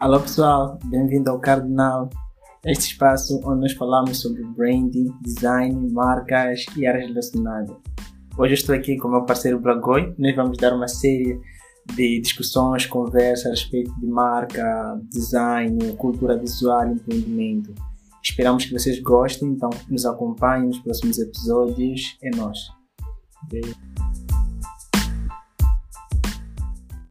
Alô pessoal, bem-vindo ao Cardinal, este espaço onde nós falamos sobre branding, design, marcas e áreas relacionadas. Hoje eu estou aqui com o meu parceiro Bragoi, nós vamos dar uma série de discussões, conversas a respeito de marca, design, cultura visual e empreendimento. Esperamos que vocês gostem, então nos acompanhem nos próximos episódios. É nós. Beijo.